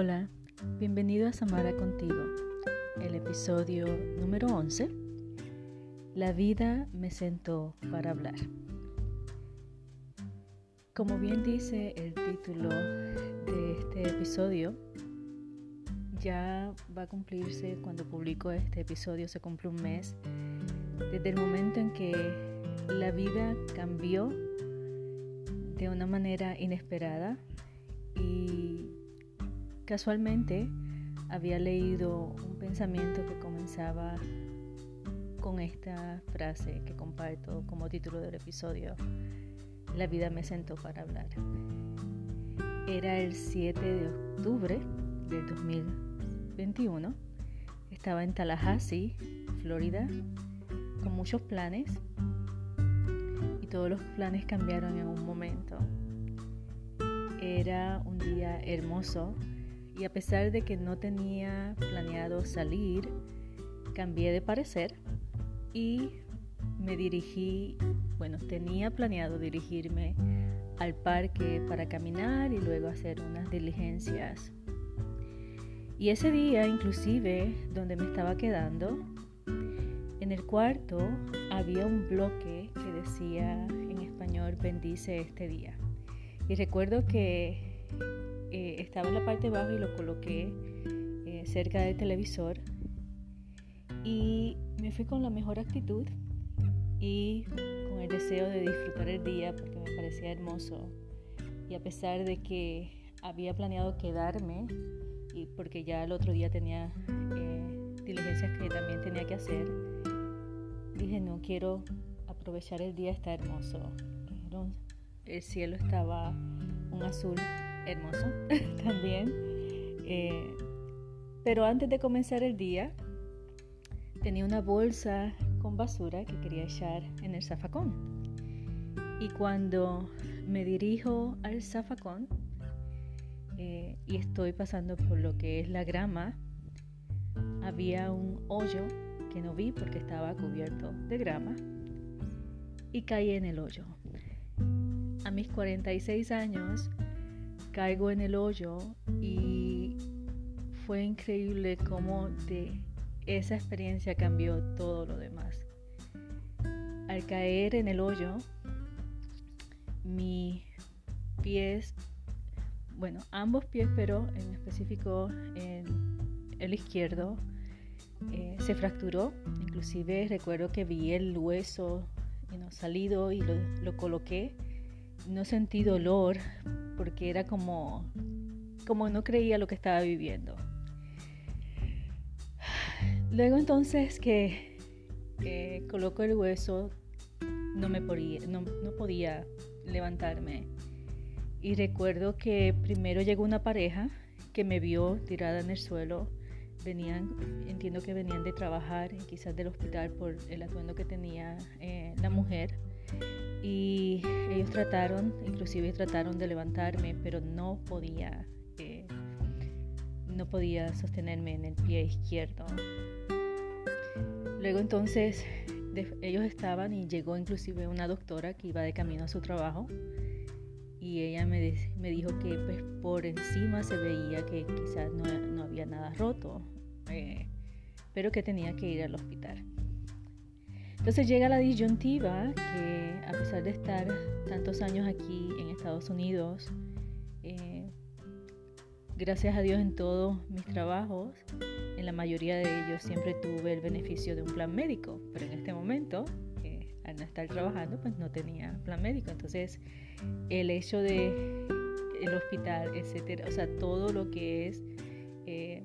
Hola, bienvenido a Samara contigo, el episodio número 11. La vida me sentó para hablar. Como bien dice el título de este episodio, ya va a cumplirse cuando publico este episodio, se cumple un mes, desde el momento en que la vida cambió de una manera inesperada y Casualmente había leído un pensamiento que comenzaba con esta frase que comparto como título del episodio. La vida me sentó para hablar. Era el 7 de octubre del 2021. Estaba en Tallahassee, Florida, con muchos planes y todos los planes cambiaron en un momento. Era un día hermoso y a pesar de que no tenía planeado salir, cambié de parecer y me dirigí, bueno, tenía planeado dirigirme al parque para caminar y luego hacer unas diligencias. Y ese día, inclusive, donde me estaba quedando, en el cuarto había un bloque que decía en español, bendice este día. Y recuerdo que eh, estaba en la parte baja y lo coloqué eh, cerca del televisor. Y me fui con la mejor actitud y con el deseo de disfrutar el día porque me parecía hermoso. Y a pesar de que había planeado quedarme y porque ya el otro día tenía eh, diligencias que también tenía que hacer dije no quiero aprovechar el día está hermoso el cielo estaba un azul hermoso también. Eh, pero antes de comenzar el día, tenía una bolsa con basura que quería echar en el zafacón. Y cuando me dirijo al zafacón eh, y estoy pasando por lo que es la grama, había un hoyo que no vi porque estaba cubierto de grama y caí en el hoyo. A mis 46 años caigo en el hoyo y fue increíble cómo de esa experiencia cambió todo lo demás. Al caer en el hoyo, mis pies, bueno, ambos pies, pero en específico en el izquierdo, eh, se fracturó. Inclusive recuerdo que vi el hueso salido y lo, lo coloqué. No sentí dolor, porque era como, como no creía lo que estaba viviendo. Luego entonces que coloco el hueso, no, me podía, no, no podía levantarme. Y recuerdo que primero llegó una pareja que me vio tirada en el suelo. Venían, entiendo que venían de trabajar, quizás del hospital por el atuendo que tenía eh, la mujer y ellos trataron, inclusive trataron de levantarme, pero no podía, eh, no podía sostenerme en el pie izquierdo. Luego entonces ellos estaban y llegó inclusive una doctora que iba de camino a su trabajo y ella me, me dijo que pues, por encima se veía que quizás no, no había nada roto, eh, pero que tenía que ir al hospital. Entonces llega la disyuntiva que a pesar de estar tantos años aquí en Estados Unidos, eh, gracias a Dios en todos mis trabajos, en la mayoría de ellos siempre tuve el beneficio de un plan médico, pero en este momento, al no estar trabajando, pues no tenía plan médico. Entonces el hecho de el hospital, etcétera, o sea, todo lo que es eh,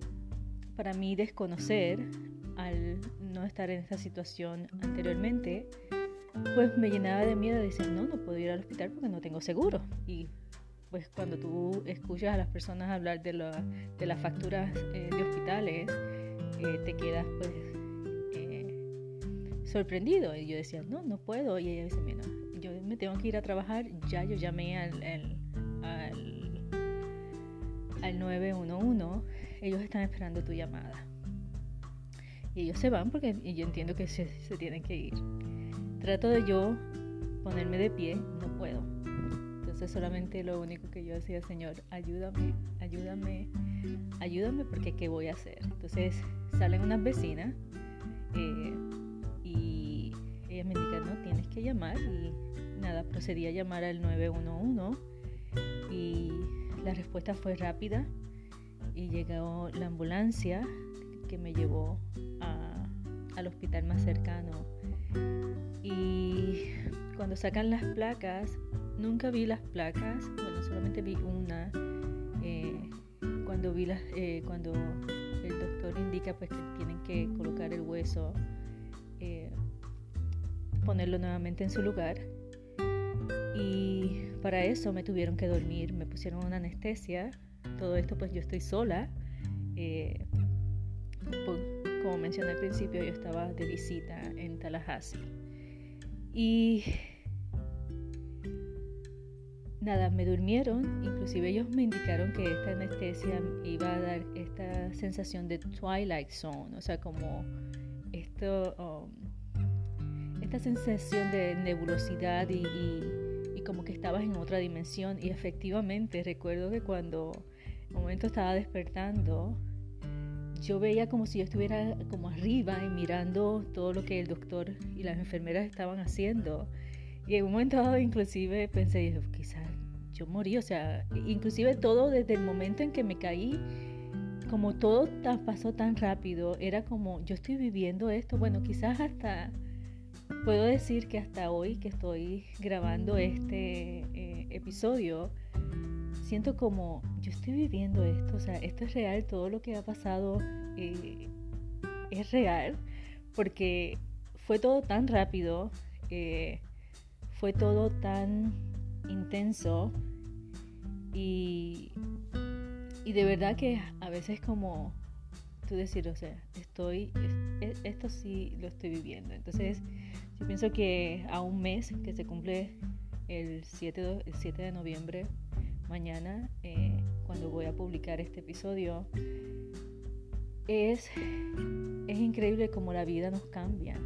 para mí desconocer al no estar en esa situación anteriormente, pues me llenaba de miedo de decir, no, no puedo ir al hospital porque no tengo seguro. Y pues cuando tú escuchas a las personas hablar de, de las facturas eh, de hospitales, eh, te quedas pues eh, sorprendido. Y yo decía, no, no puedo. Y ella dice, mira, yo me tengo que ir a trabajar, ya yo llamé al, al 911, ellos están esperando tu llamada y ellos se van porque yo entiendo que se, tienen que ir. Trato de yo ponerme de pie, no puedo. Entonces solamente lo único que yo decía, Señor, ayúdame, ayúdame, ayúdame porque ¿qué voy a hacer? Entonces salen unas vecinas eh, y ellas me indican, no, tienes que llamar y nada, procedí a llamar al 911 y la respuesta fue rápida y llegó la ambulancia que me llevó al hospital más cercano. Y cuando sacan las placas, nunca vi las placas, bueno, solamente vi una. Eh, cuando vi las, eh, cuando el doctor indica pues que tienen que colocar el hueso, eh, ponerlo nuevamente en su lugar. Y para eso me tuvieron que dormir, me pusieron una anestesia. Todo esto pues yo estoy sola como mencioné al principio, yo estaba de visita en Tallahassee. Y nada, me durmieron, inclusive ellos me indicaron que esta anestesia iba a dar esta sensación de Twilight Zone, o sea, como esto, um, esta sensación de nebulosidad y, y, como que estabas en otra dimensión. Y efectivamente, recuerdo que cuando un momento estaba despertando, yo veía como si yo estuviera como arriba y mirando todo lo que el doctor y las enfermeras estaban haciendo. Y en un momento dado inclusive pensé, quizás yo morí, o sea, inclusive todo desde el momento en que me caí, como todo pasó tan rápido, era como, yo estoy viviendo esto, bueno, quizás hasta, puedo decir que hasta hoy que estoy grabando este eh, episodio, siento como yo estoy viviendo esto, o sea, esto es real, todo lo que ha pasado eh, es real, porque fue todo tan rápido, eh, fue todo tan intenso y, y de verdad que a veces como tú decir, o sea, estoy, esto sí lo estoy viviendo. Entonces, yo pienso que a un mes que se cumple el 7, el 7 de noviembre, mañana, eh, cuando voy a publicar este episodio, es, es increíble cómo la vida nos cambia.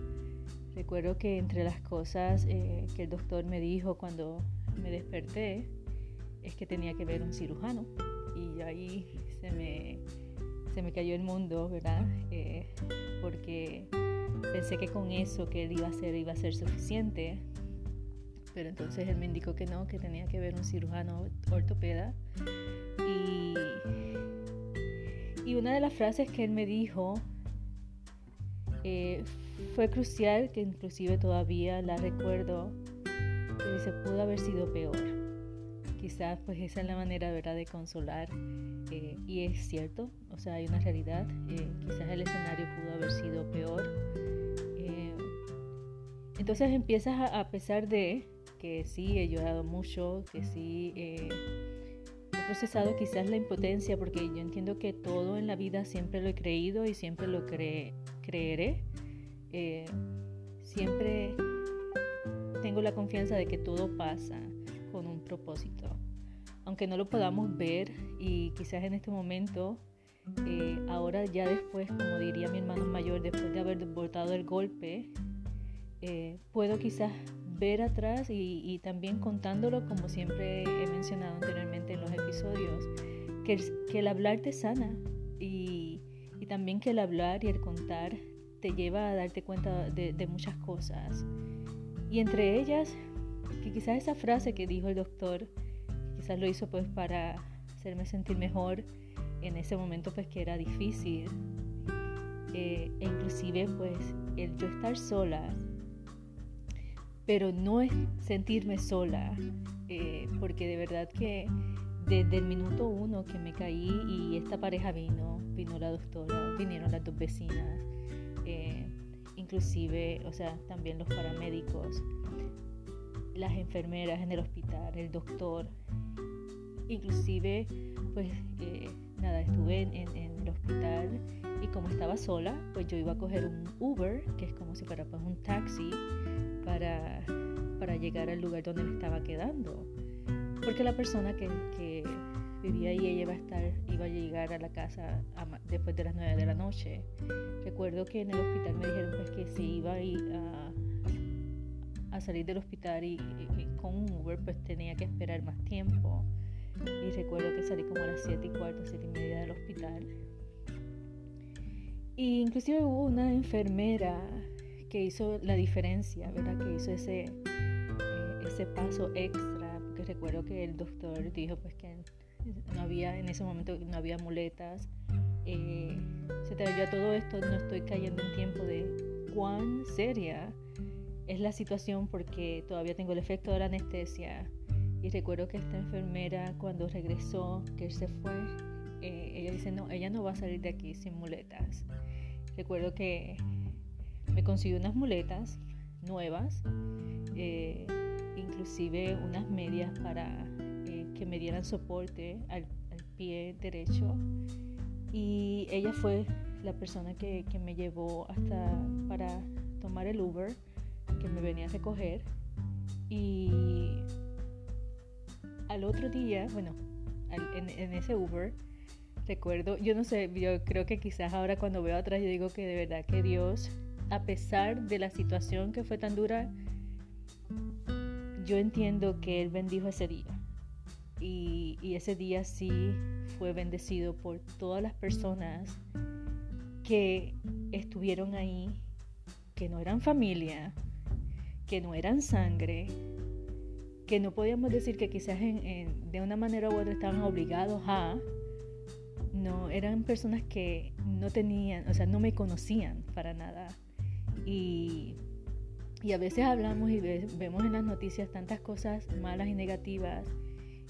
Recuerdo que entre las cosas eh, que el doctor me dijo cuando me desperté es que tenía que ver un cirujano y ahí se me, se me cayó el mundo, ¿verdad? Eh, porque pensé que con eso que él iba a hacer iba a ser suficiente pero entonces él me indicó que no, que tenía que ver un cirujano ortopeda. Y, y una de las frases que él me dijo eh, fue crucial, que inclusive todavía la recuerdo, que dice, pudo haber sido peor. Quizás pues esa es la manera ¿verdad? de consolar eh, y es cierto, o sea, hay una realidad, eh, quizás el escenario pudo haber sido peor. entonces empiezas a, a pesar de que sí he llorado mucho, que sí eh, he procesado quizás la impotencia, porque yo entiendo que todo en la vida siempre lo he creído y siempre lo creeré. Eh, siempre tengo la confianza de que todo pasa con un propósito. Aunque no lo podamos ver y quizás en este momento, eh, ahora ya después, como diría mi hermano mayor, después de haber botado el golpe, puedo quizás ver atrás y, también contándolo, como siempre he mencionado anteriormente en los episodios, que el, que el hablar te sana y, y, también que el hablar y el contar te lleva a darte cuenta de, de muchas cosas. Y entre ellas, que quizás esa frase que dijo el doctor, quizás lo hizo pues para hacerme sentir mejor en ese momento pues que era difícil. Eh, e inclusive pues el yo estar sola pero no es sentirme sola, eh, porque de verdad que desde el minuto uno que me caí y esta pareja vino, vino la doctora, vinieron las dos vecinas, eh, inclusive, o sea, también los paramédicos, las enfermeras en el hospital, el doctor, inclusive, pues eh, nada, estuve en, en, el hospital y como estaba sola, pues yo iba a coger un Uber, que es como si fuera pues, un taxi, para, para llegar al lugar donde me estaba quedando. Porque la persona que, que vivía ahí, ella iba a, estar, iba a llegar a la casa después de las 9 de la noche. Recuerdo que en el hospital me dijeron pues, que se iba a, a, salir del hospital y, con un Uber pues tenía que esperar más tiempo. Y recuerdo que salí como a las 7 y cuarto, 7 y media del hospital. Y inclusive hubo una enfermera que hizo la diferencia, ¿verdad? Que hizo ese, eh, ese paso extra, porque recuerdo que el doctor dijo pues que no había, en ese momento no había muletas. Eh, se te a todo esto, no estoy cayendo en tiempo de cuán seria es la situación porque todavía tengo el efecto de la anestesia. Y recuerdo que esta enfermera cuando regresó, que se fue, eh, ella dice, no, ella no va a salir de aquí sin muletas. Recuerdo que me consiguió unas muletas nuevas, eh, inclusive unas medias para eh, que me dieran soporte al, pie derecho. Y ella fue la persona que, que me llevó hasta para tomar el Uber que me venía a recoger y al otro día, bueno, en, ese Uber, recuerdo, yo no sé, yo creo que quizás ahora cuando veo atrás yo digo que de verdad que Dios, a pesar de la situación que fue tan dura, yo entiendo que Él bendijo ese día. Y, ese día sí fue bendecido por todas las personas que estuvieron ahí, que no eran familia, que no eran sangre, que no podíamos decir que quizás de una manera u otra estaban obligados a, no, eran personas que no tenían, o sea, no me conocían para nada. Y, y a veces hablamos y vemos en las noticias tantas cosas malas y negativas.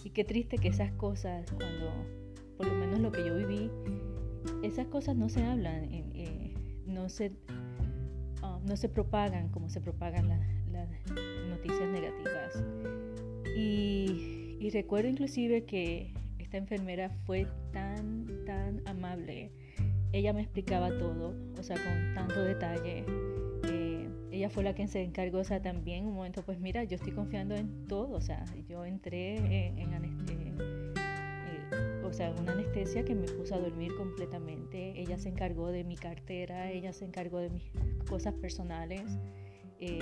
Y qué triste que esas cosas, cuando, por lo menos lo que yo viví, esas cosas no se hablan, eh, no, se, ah, no se propagan como se propagan las noticias negativas. Y, recuerdo inclusive que esta enfermera fue tan, tan amable. Ella me explicaba todo, o sea, con tanto detalle. Eh, ella fue la que se encargó, o sea, también un momento, pues mira, yo estoy confiando en todo, o sea, yo entré en, en eh, o sea, una anestesia que me puso a dormir completamente. Ella se encargó de mi cartera, ella se encargó de mis cosas personales. Eh,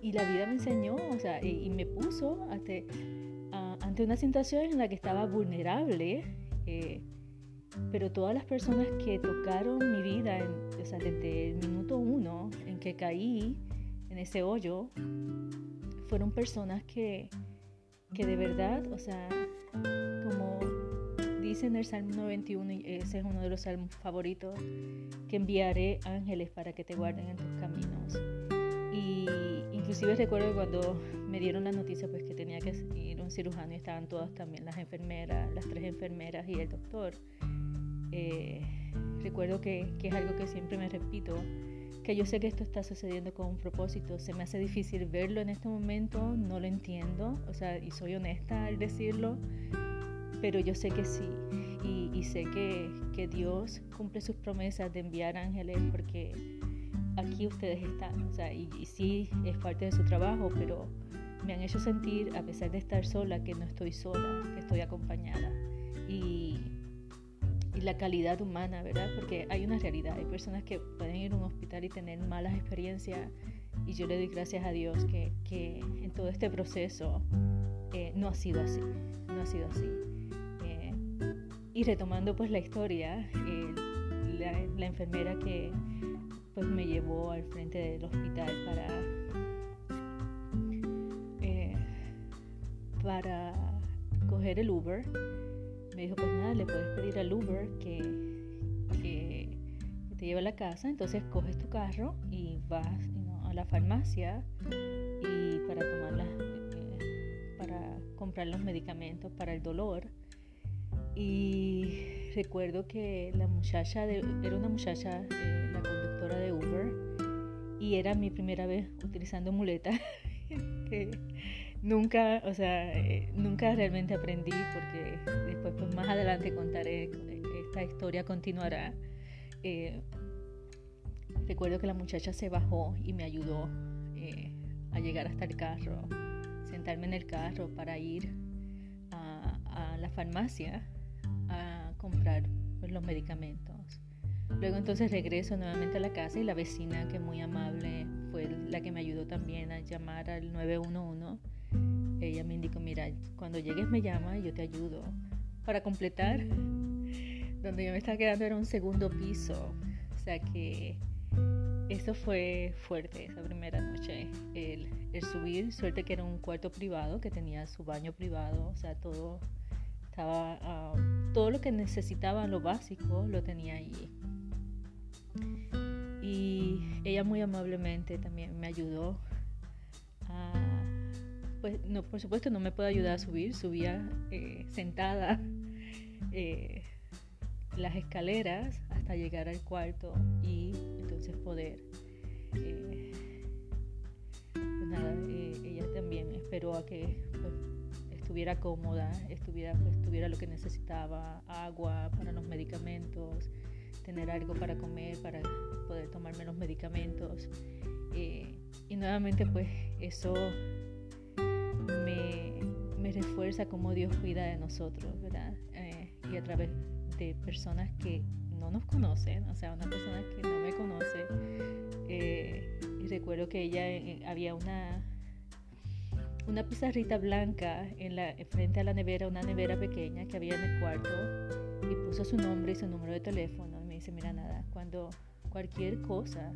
y la vida me enseñó, o sea, y, me puso ante, ante una situación en la que estaba vulnerable, eh, pero todas las personas que tocaron mi vida, o sea, desde el minuto uno en que caí en ese hoyo, fueron personas que, que de verdad, o sea, como dice en el Salmo 91, y ese es uno de los salmos favoritos, que enviaré ángeles para que te guarden en tus caminos. Y inclusive recuerdo cuando me dieron la noticia pues que tenía que ir a un cirujano y estaban todas también las enfermeras, las tres enfermeras y el doctor. Eh, recuerdo que, que, es algo que siempre me repito, que yo sé que esto está sucediendo con un propósito. Se me hace difícil verlo en este momento, no lo entiendo, o sea, y soy honesta al decirlo, pero yo sé que sí. Y, y sé que, que Dios cumple sus promesas de enviar ángeles porque aquí ustedes están. O sea, y, sí es parte de su trabajo, pero me han hecho sentir, a pesar de estar sola, que no estoy sola, que estoy acompañada. Y, y la calidad humana, ¿verdad? Porque hay una realidad, hay personas que pueden ir a un hospital y tener malas experiencias y yo le doy gracias a Dios que, que en todo este proceso eh, no ha sido así, no ha sido así. Eh, y retomando pues la historia, eh, la, la enfermera que pues me llevó al frente del hospital para eh, para coger el Uber me dijo pues nada le puedes pedir al Uber que, te lleve a la casa entonces coges tu carro y vas a la farmacia y para tomar eh, para comprar los medicamentos para el dolor y recuerdo que la muchacha era una muchacha eh, la de Uber y era mi primera vez utilizando muleta que nunca, o sea, eh, nunca realmente aprendí porque después pues más adelante contaré, esta historia continuará. Eh, recuerdo que la muchacha se bajó y me ayudó eh, a llegar hasta el carro, sentarme en el carro para ir a, la farmacia a comprar pues, los medicamentos. Luego entonces regreso nuevamente a la casa y la vecina que muy amable fue la que me ayudó también a llamar al 911. Ella me indicó, mira, cuando llegues me llama y yo te ayudo. Para completar, donde yo me estaba quedando era un segundo piso. O sea que eso fue fuerte esa primera noche. El, subir, suerte que era un cuarto privado, que tenía su baño privado, o sea, todo estaba, ah, todo lo que necesitaba, lo básico, lo tenía allí. Y ella muy amablemente también me ayudó pues no, por supuesto no me puede ayudar a subir, subía eh, sentada. Eh, las escaleras hasta llegar al cuarto y entonces poder eh, pues nada, eh, ella también esperó a que pues, estuviera cómoda estuviera pues, lo que necesitaba agua para los medicamentos tener algo para comer para poder tomarme los medicamentos eh, y nuevamente pues eso me refuerza cómo Dios cuida de nosotros verdad y a través de personas que no nos conocen, o sea, una persona que no me conoce. Eh, y recuerdo que ella eh, había una una pizarrita blanca en la frente a la nevera, una nevera pequeña que había en el cuarto y puso su nombre y su número de teléfono y me dice, mira nada, cuando cualquier cosa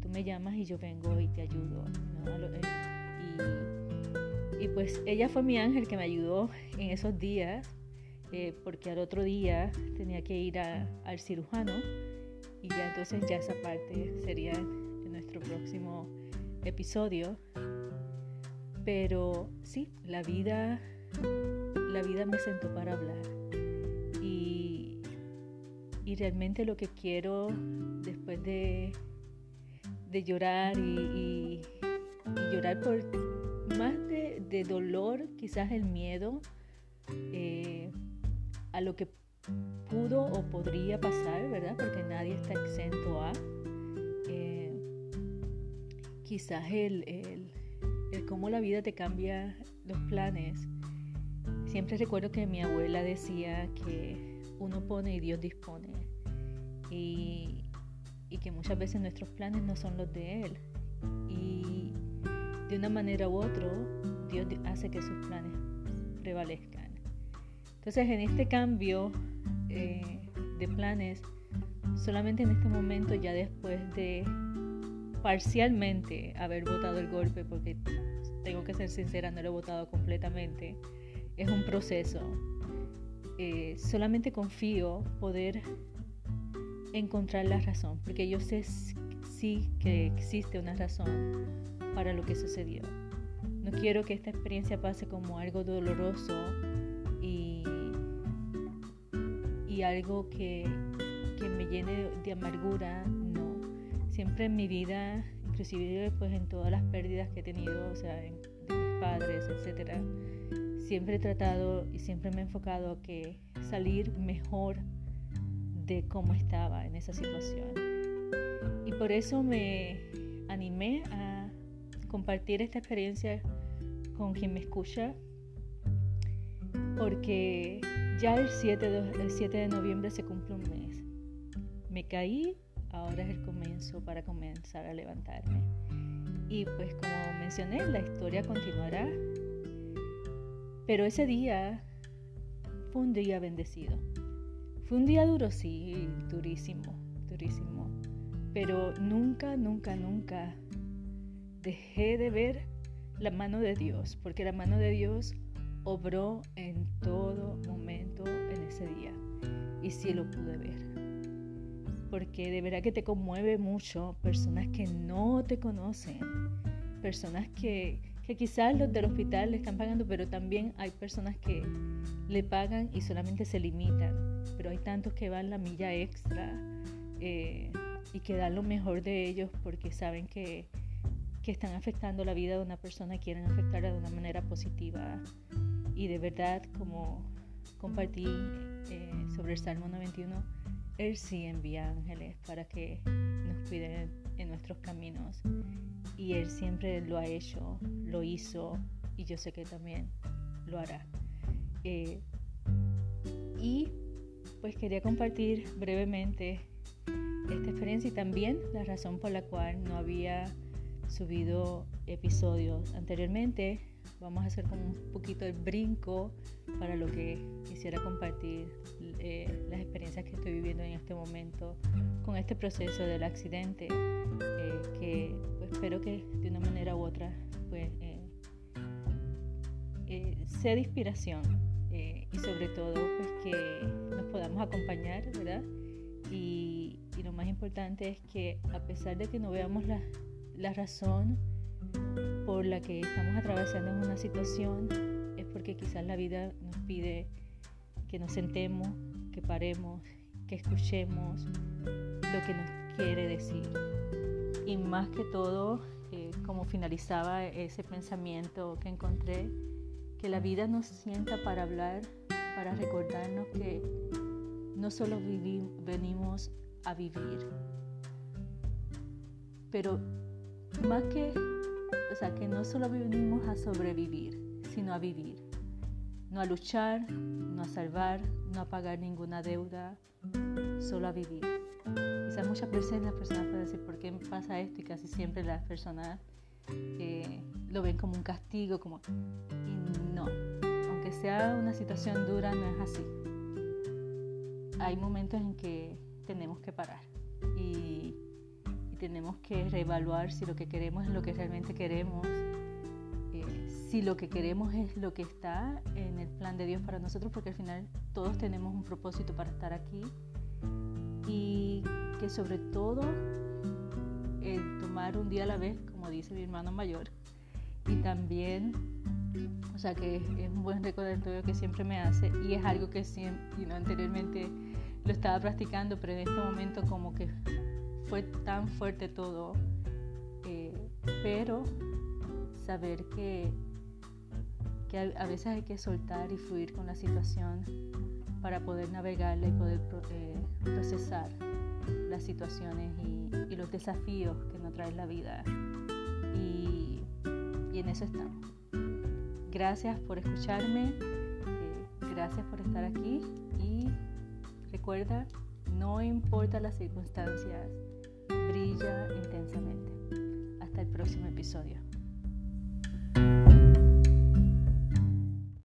tú me llamas y yo vengo y te ayudo. Eh, y, y pues ella fue mi ángel que me ayudó en esos días eh, porque al otro día tenía que ir al cirujano y ya entonces ya esa parte sería en nuestro próximo episodio. Pero sí, la vida, la vida me sentó para hablar y, y realmente lo que quiero después de, de llorar y, llorar por más de, dolor, quizás el miedo. Eh, a lo que pudo o podría pasar, ¿verdad? Porque nadie está exento a. Eh, quizás el, el, el, cómo la vida te cambia los planes. Siempre recuerdo que mi abuela decía que uno pone y Dios dispone. Y, y que muchas veces nuestros planes no son los de Él. Y de una manera u otra, Dios hace que sus planes prevalezcan. Entonces, en este cambio eh, de planes, solamente en este momento, ya después de parcialmente haber votado el golpe, porque tengo que ser sincera, no lo he votado completamente, es un proceso. Eh, solamente confío poder encontrar la razón, porque yo sé sí que existe una razón para lo que sucedió. No quiero que esta experiencia pase como algo doloroso y algo que, que me llene de amargura, no. Siempre en mi vida, inclusive pues en todas las pérdidas que he tenido, o sea, de mis padres, etcétera, siempre he tratado y siempre me he enfocado a que salir mejor de cómo estaba en esa situación. Y por eso me animé a compartir esta experiencia con quien me escucha, porque ya el 7, de, 7 de noviembre se cumple un mes. Me caí, ahora es el comienzo para comenzar a levantarme. Y pues como mencioné, la historia continuará. Pero ese día fue un día bendecido. Fue un día duro, sí, durísimo, durísimo. Pero nunca, nunca, nunca dejé de ver la mano de Dios, porque la mano de Dios obró en todo momento en ese día. Y sí lo pude ver. Porque de verdad que te conmueve mucho personas que no te conocen, personas que, que quizás los del hospital le están pagando, pero también hay personas que le pagan y solamente se limitan. Pero hay tantos que van la milla extra eh, y que dan lo mejor de ellos porque saben que, que están afectando la vida de una persona quieren afectarla de una manera positiva y de verdad, como compartí eh, sobre el Salmo 91, Él sí envía ángeles para que nos cuiden en nuestros caminos. Y Él siempre lo ha hecho, lo hizo y yo sé que también lo hará. Eh, y pues quería compartir brevemente esta experiencia y también la razón por la cual no había subido episodios anteriormente. Vamos a hacer como un poquito el brinco para lo que quisiera compartir eh, las experiencias que estoy viviendo en este momento con este proceso del accidente, eh, que pues, espero que de una manera u otra pues, eh, sea de inspiración y sobre todo pues, que nos podamos acompañar, ¿verdad? Y, y, lo más importante es que a pesar de que no veamos la, la razón por la que estamos atravesando una situación, es porque quizás la vida nos pide que nos sentemos, que paremos, que escuchemos lo que nos quiere decir. Y más que todo, eh, como finalizaba ese pensamiento que encontré, que la vida nos sienta para hablar, para recordarnos que no solo venimos a vivir, pero más que, o sea, que no solo venimos a sobrevivir, sino a vivir, no a luchar, no a salvar, no a pagar ninguna deuda, solo a vivir. Quizás muchas veces las personas pueden decir, ¿por qué pasa esto? Y casi siempre las personas eh, lo ven como un castigo, como... Y no, aunque sea una situación dura, no es así. Hay momentos en que tenemos que parar tenemos que reevaluar si lo que queremos es lo que realmente queremos, eh, si lo que queremos es lo que está en el plan de Dios para nosotros, porque al final todos tenemos un propósito para estar aquí. Y que sobre todo el tomar un día a la vez, como dice mi hermano mayor, y también, o sea que es un buen recordatorio que siempre me hace y es algo que siempre, anteriormente lo estaba practicando, pero en este momento como que fue tan fuerte todo, eh, pero saber que, que a, veces hay que soltar y fluir con la situación para poder navegarla y poder eh, procesar las situaciones y, los desafíos que nos trae la vida. Y, y en eso estamos. Gracias por escucharme, eh, gracias por estar aquí y Recuerda, no importa las circunstancias, brilla intensamente. Hasta el próximo episodio.